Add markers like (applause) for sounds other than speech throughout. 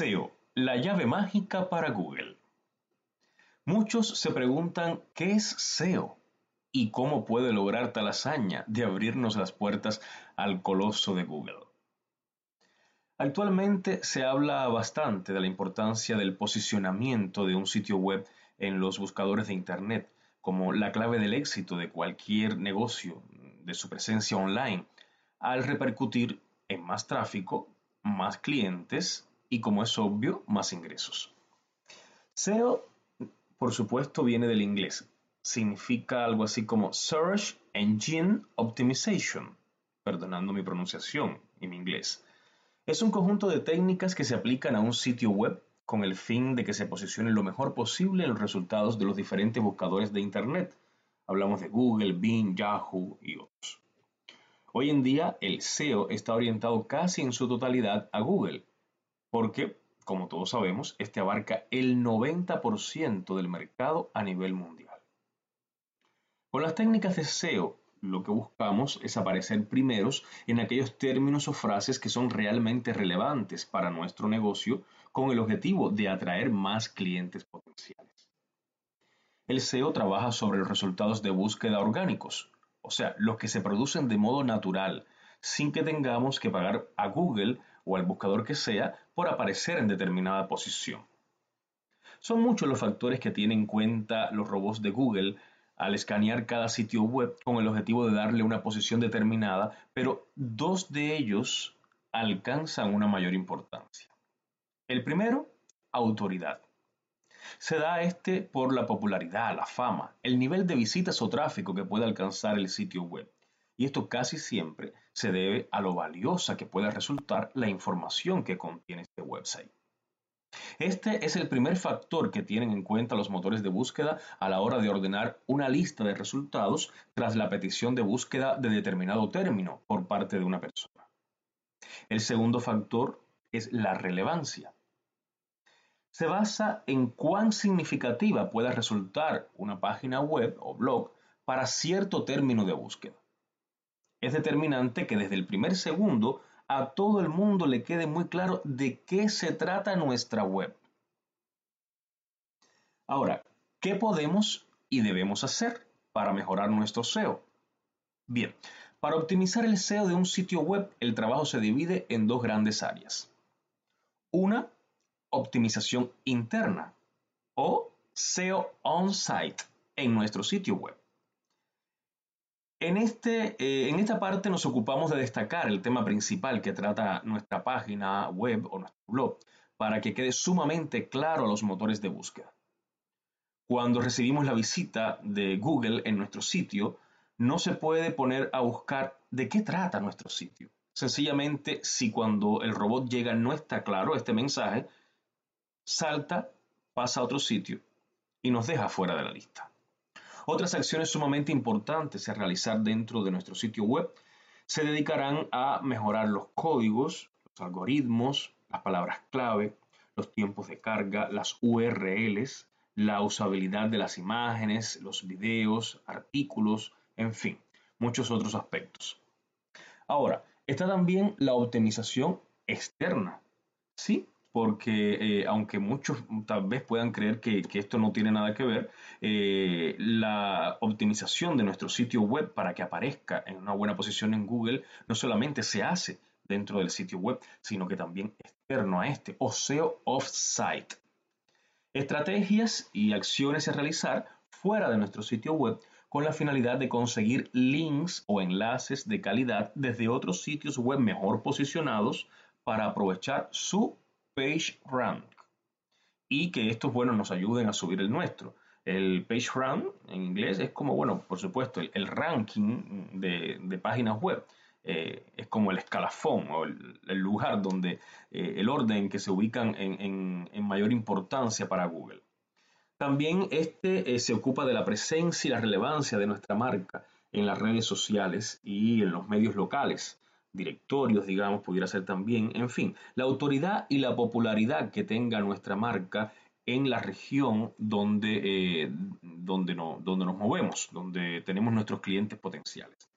SEO, la llave mágica para Google. Muchos se preguntan qué es SEO y cómo puede lograr tal hazaña de abrirnos las puertas al coloso de Google. Actualmente se habla bastante de la importancia del posicionamiento de un sitio web en los buscadores de Internet como la clave del éxito de cualquier negocio, de su presencia online, al repercutir en más tráfico, más clientes y, como es obvio, más ingresos. SEO, por supuesto, viene del inglés. Significa algo así como Search Engine Optimization, perdonando mi pronunciación y mi inglés. Es un conjunto de técnicas que se aplican a un sitio web con el fin de que se posicione lo mejor posible en los resultados de los diferentes buscadores de Internet. Hablamos de Google, Bing, Yahoo y otros. Hoy en día el SEO está orientado casi en su totalidad a Google, porque, como todos sabemos, este abarca el 90% del mercado a nivel mundial. Con las técnicas de SEO, lo que buscamos es aparecer primeros en aquellos términos o frases que son realmente relevantes para nuestro negocio con el objetivo de atraer más clientes potenciales. El SEO trabaja sobre los resultados de búsqueda orgánicos, o sea, los que se producen de modo natural, sin que tengamos que pagar a Google o al buscador que sea por aparecer en determinada posición. Son muchos los factores que tienen en cuenta los robots de Google al escanear cada sitio web con el objetivo de darle una posición determinada, pero dos de ellos alcanzan una mayor importancia. El primero, autoridad. Se da este por la popularidad, la fama, el nivel de visitas o tráfico que puede alcanzar el sitio web. Y esto casi siempre se debe a lo valiosa que puede resultar la información que contiene este website. Este es el primer factor que tienen en cuenta los motores de búsqueda a la hora de ordenar una lista de resultados tras la petición de búsqueda de determinado término por parte de una persona. El segundo factor es la relevancia se basa en cuán significativa pueda resultar una página web o blog para cierto término de búsqueda. Es determinante que desde el primer segundo a todo el mundo le quede muy claro de qué se trata nuestra web. Ahora, ¿qué podemos y debemos hacer para mejorar nuestro SEO? Bien, para optimizar el SEO de un sitio web, el trabajo se divide en dos grandes áreas. Una optimización interna o SEO on-site en nuestro sitio web. En, este, eh, en esta parte nos ocupamos de destacar el tema principal que trata nuestra página web o nuestro blog para que quede sumamente claro a los motores de búsqueda. Cuando recibimos la visita de Google en nuestro sitio, no se puede poner a buscar de qué trata nuestro sitio. Sencillamente, si cuando el robot llega no está claro este mensaje, salta, pasa a otro sitio y nos deja fuera de la lista. Otras acciones sumamente importantes a realizar dentro de nuestro sitio web se dedicarán a mejorar los códigos, los algoritmos, las palabras clave, los tiempos de carga, las URLs, la usabilidad de las imágenes, los videos, artículos, en fin, muchos otros aspectos. Ahora, está también la optimización externa. Sí, porque eh, aunque muchos tal vez puedan creer que, esto no tiene nada que ver, eh, la optimización de nuestro sitio web para que aparezca en una buena posición en Google no solamente se hace dentro del sitio web, sino que también externo a este, o SEO off-site. Estrategias y acciones a realizar fuera de nuestro sitio web con la finalidad de conseguir links o enlaces de calidad desde otros sitios web mejor posicionados para aprovechar su page rank y que estos, bueno, nos ayuden a subir el nuestro. El page rank en inglés es como, bueno, por supuesto, el, ranking de, páginas web. Eh, es como el escalafón o el, lugar donde eh, el orden que se ubican en, mayor importancia para Google. También este eh, se ocupa de la presencia y la relevancia de nuestra marca en las redes sociales y en los medios locales directorios, digamos, pudiera ser también, en fin, la autoridad y la popularidad que tenga nuestra marca en la región donde, eh, donde, no, donde nos movemos, donde tenemos nuestros clientes potenciales.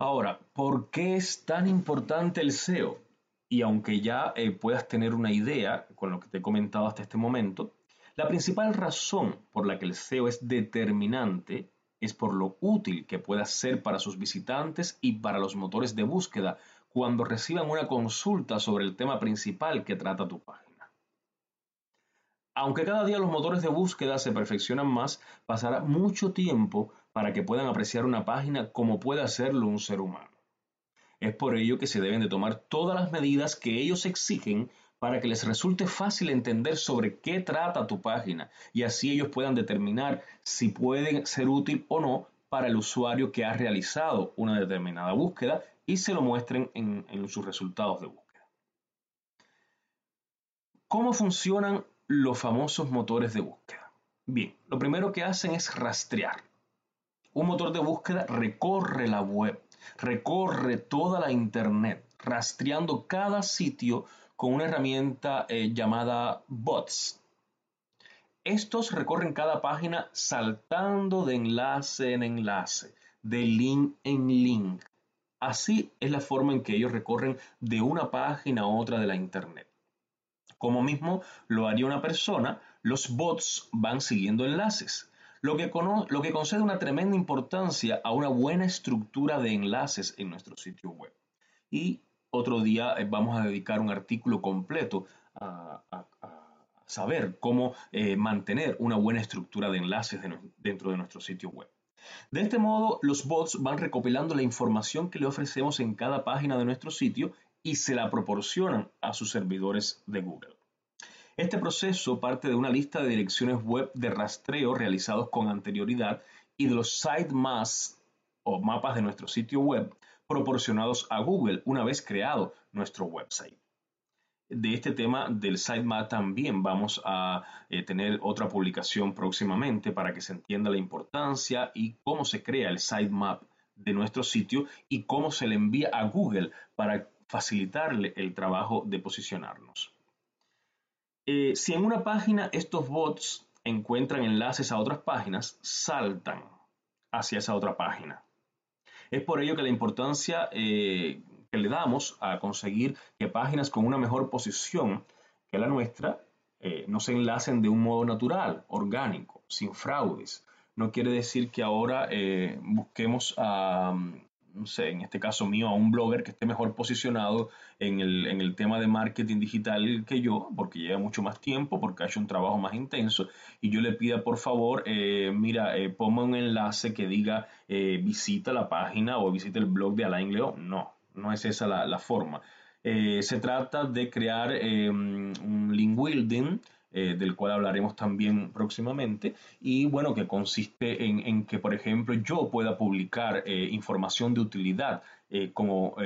Ahora, ¿por qué es tan importante el SEO? y aunque ya eh, puedas tener una idea con lo que te he comentado hasta este momento, la principal razón por la que el SEO es determinante es por lo útil que pueda ser para sus visitantes y para los motores de búsqueda cuando reciban una consulta sobre el tema principal que trata tu página. Aunque cada día los motores de búsqueda se perfeccionan más, pasará mucho tiempo para que puedan apreciar una página como puede hacerlo un ser humano. Es por ello que se deben de tomar todas las medidas que ellos exigen para que les resulte fácil entender sobre qué trata tu página y así ellos puedan determinar si pueden ser útil o no para el usuario que ha realizado una determinada búsqueda y se lo muestren en, en sus resultados de búsqueda. ¿Cómo funcionan los famosos motores de búsqueda? Bien, lo primero que hacen es rastrear. Un motor de búsqueda recorre la web, recorre toda la internet, rastreando cada sitio con una herramienta eh, llamada bots. Estos recorren cada página saltando de enlace en enlace, de link en link. Así es la forma en que ellos recorren de una página a otra de la Internet. Como mismo lo haría una persona, los bots van siguiendo enlaces, lo que, lo que concede una tremenda importancia a una buena estructura de enlaces en nuestro sitio web. Y otro día eh, vamos a dedicar un artículo completo a, saber cómo eh, mantener una buena estructura de enlaces dentro de nuestro sitio web. De este modo, los bots van recopilando la información que le ofrecemos en cada página de nuestro sitio y se la proporcionan a sus servidores de Google. Este proceso parte de una lista de direcciones web de rastreo realizados con anterioridad y de los sitemaps o mapas de nuestro sitio web proporcionados a Google una vez creado nuestro website. De este tema del sitemap también vamos a eh, tener otra publicación próximamente para que se entienda la importancia y cómo se crea el sitemap de nuestro sitio y cómo se le envía a Google para facilitarle el trabajo de posicionarnos. Eh, si en una página estos bots encuentran enlaces a otras páginas, saltan hacia esa otra página. Es por ello que la importancia eh, que le damos a conseguir que páginas con una mejor posición que la nuestra eh, no se enlacen de un modo natural, orgánico, sin fraudes. No quiere decir que ahora eh, busquemos a, no sé, en este caso mío, a un blogger que esté mejor posicionado en el, tema de marketing digital que yo, porque lleva mucho más tiempo, porque ha hecho un trabajo más intenso, y yo le pida por favor, eh, mira, eh, ponme un enlace que diga eh, visita la página o visita el blog de Alain León. No, no es esa la, la forma. se trata de crear un link building eh, del cual hablaremos también próximamente, y bueno, que consiste en, que, por ejemplo, yo pueda publicar eh, información de utilidad eh, como,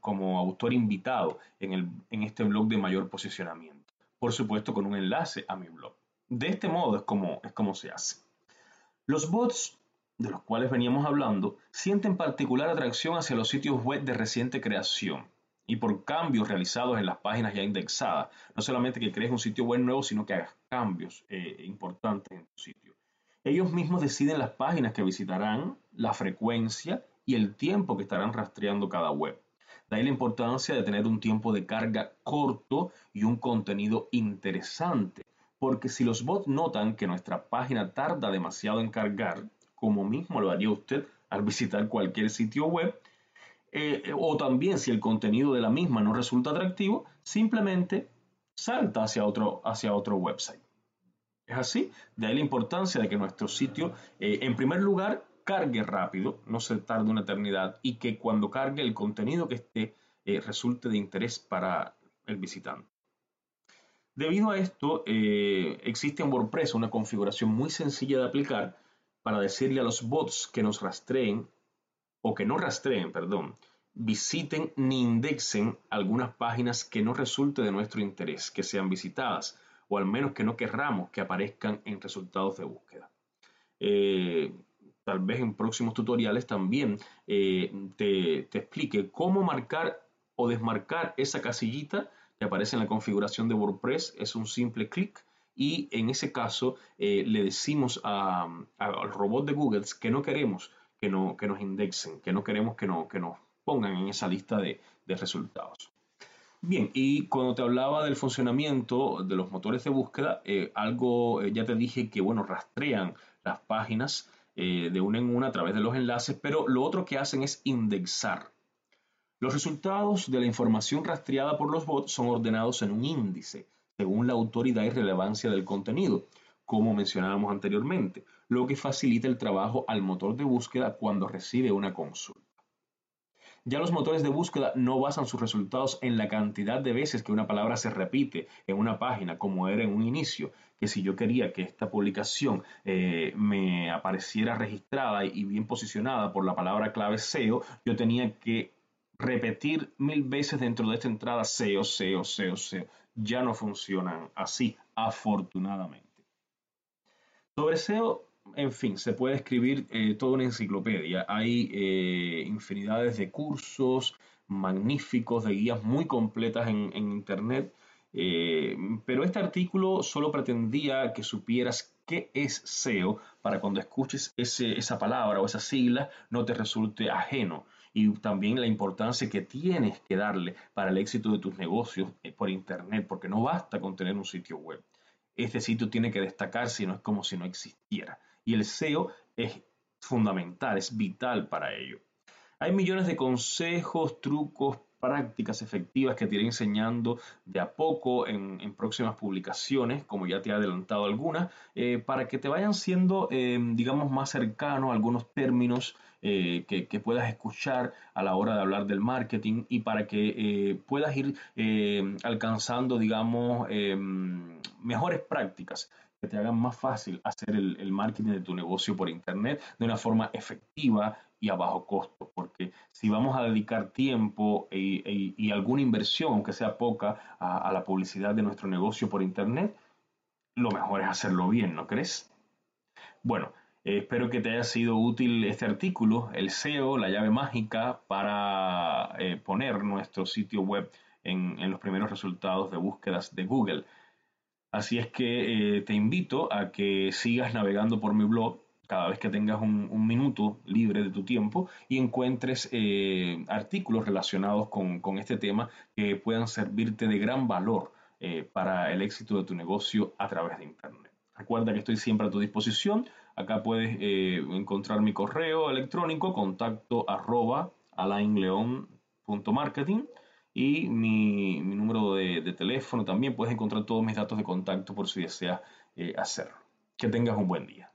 como autor invitado en, el, en este blog de mayor posicionamiento. Por supuesto, con un enlace a mi blog. De este modo es como, es como se hace. Los bots de los cuales veníamos hablando sienten particular atracción hacia los sitios web de reciente creación y por cambios realizados en las páginas ya indexadas. No solamente que crees un sitio web nuevo, sino que hagas cambios eh, importantes en tu sitio. Ellos mismos deciden las páginas que visitarán, la frecuencia y el tiempo que estarán rastreando cada web. De ahí la importancia de tener un tiempo de carga corto y un contenido interesante, porque si los bots notan que nuestra página tarda demasiado en cargar, como mismo lo haría usted al (laughs) visitar cualquier sitio web, eh, o también si el contenido de la misma no resulta atractivo, simplemente salta hacia otro, hacia otro website. Es así, de ahí la importancia de que nuestro sitio, eh, en primer lugar, cargue rápido, no se tarde una eternidad, y que cuando cargue el contenido que esté eh, resulte de interés para el visitante. Debido a esto, existe en WordPress una configuración muy sencilla de aplicar para decirle a los bots que nos rastreen o que no rastreen, perdón, visiten ni indexen algunas páginas que no resulte de nuestro interés que sean visitadas, o al menos que no querramos que aparezcan en resultados de búsqueda. Eh, tal vez en próximos tutoriales también eh, te, explique cómo marcar o desmarcar esa casillita que aparece en la configuración de WordPress. Es un simple clic y en ese caso eh, le decimos al robot de Google que no queremos que, no, que nos indexen, que no queremos que, no, que nos pongan en esa lista de, resultados. Bien, y cuando te hablaba del funcionamiento de los motores de búsqueda, eh, algo ya te dije que, bueno, rastrean las páginas de una en una a través de los enlaces, pero lo otro que hacen es indexar. Los resultados de la información rastreada por los bots son ordenados en un índice, según la autoridad y relevancia del contenido, como mencionábamos anteriormente, lo que facilita el trabajo al motor de búsqueda cuando recibe una consulta. Ya los motores de búsqueda no basan sus resultados en la cantidad de veces que una palabra se repite en una página, como era en un inicio, que si yo quería que esta publicación eh, me apareciera registrada y bien posicionada por la palabra clave SEO, yo tenía que repetir mil veces dentro de esta entrada SEO, SEO, SEO, SEO. Ya no funcionan así, afortunadamente. Sobre SEO, en fin, se puede escribir eh, toda una enciclopedia. Hay eh, infinidades de cursos magníficos, de guías muy completas en, Internet. Eh, pero este artículo solo pretendía que supieras qué es SEO para cuando escuches esa palabra o esa sigla no te resulte ajeno y también la importancia que tienes que darle para el éxito de tus negocios eh, por Internet, porque no basta con tener un sitio web. Este sitio tiene que destacar si no es como si no existiera. Y el SEO es fundamental, es vital para ello. Hay millones de consejos, trucos, prácticas efectivas que te iré enseñando de a poco en, próximas publicaciones, como ya te he adelantado algunas, eh, para que te vayan siendo, eh, digamos, más cercanos algunos términos eh, que, que, puedas escuchar a la hora de hablar del marketing y para que puedas ir alcanzando, digamos, mejores prácticas que te hagan más fácil hacer el, marketing de tu negocio por Internet de una forma efectiva y a bajo costo. Porque si vamos a dedicar tiempo y, alguna inversión, aunque sea poca, a, la publicidad de nuestro negocio por Internet, lo mejor es hacerlo bien, ¿no crees? Bueno, eh, espero que te haya sido útil este artículo, el SEO, la llave mágica para eh, poner nuestro sitio web en los primeros resultados de búsquedas de Google. Así es que eh, te invito a que sigas navegando por mi blog cada vez que tengas un, minuto libre de tu tiempo y encuentres eh, artículos relacionados con, este tema que puedan servirte de gran valor eh, para el éxito de tu negocio a través de Internet. Recuerda que estoy siempre a tu disposición. Acá puedes encontrar mi correo electrónico contacto arroba alainleon.marketing y mi, número de, teléfono también. Puedes encontrar todos mis datos de contacto por si deseas eh, hacerlo. Que tengas un buen día.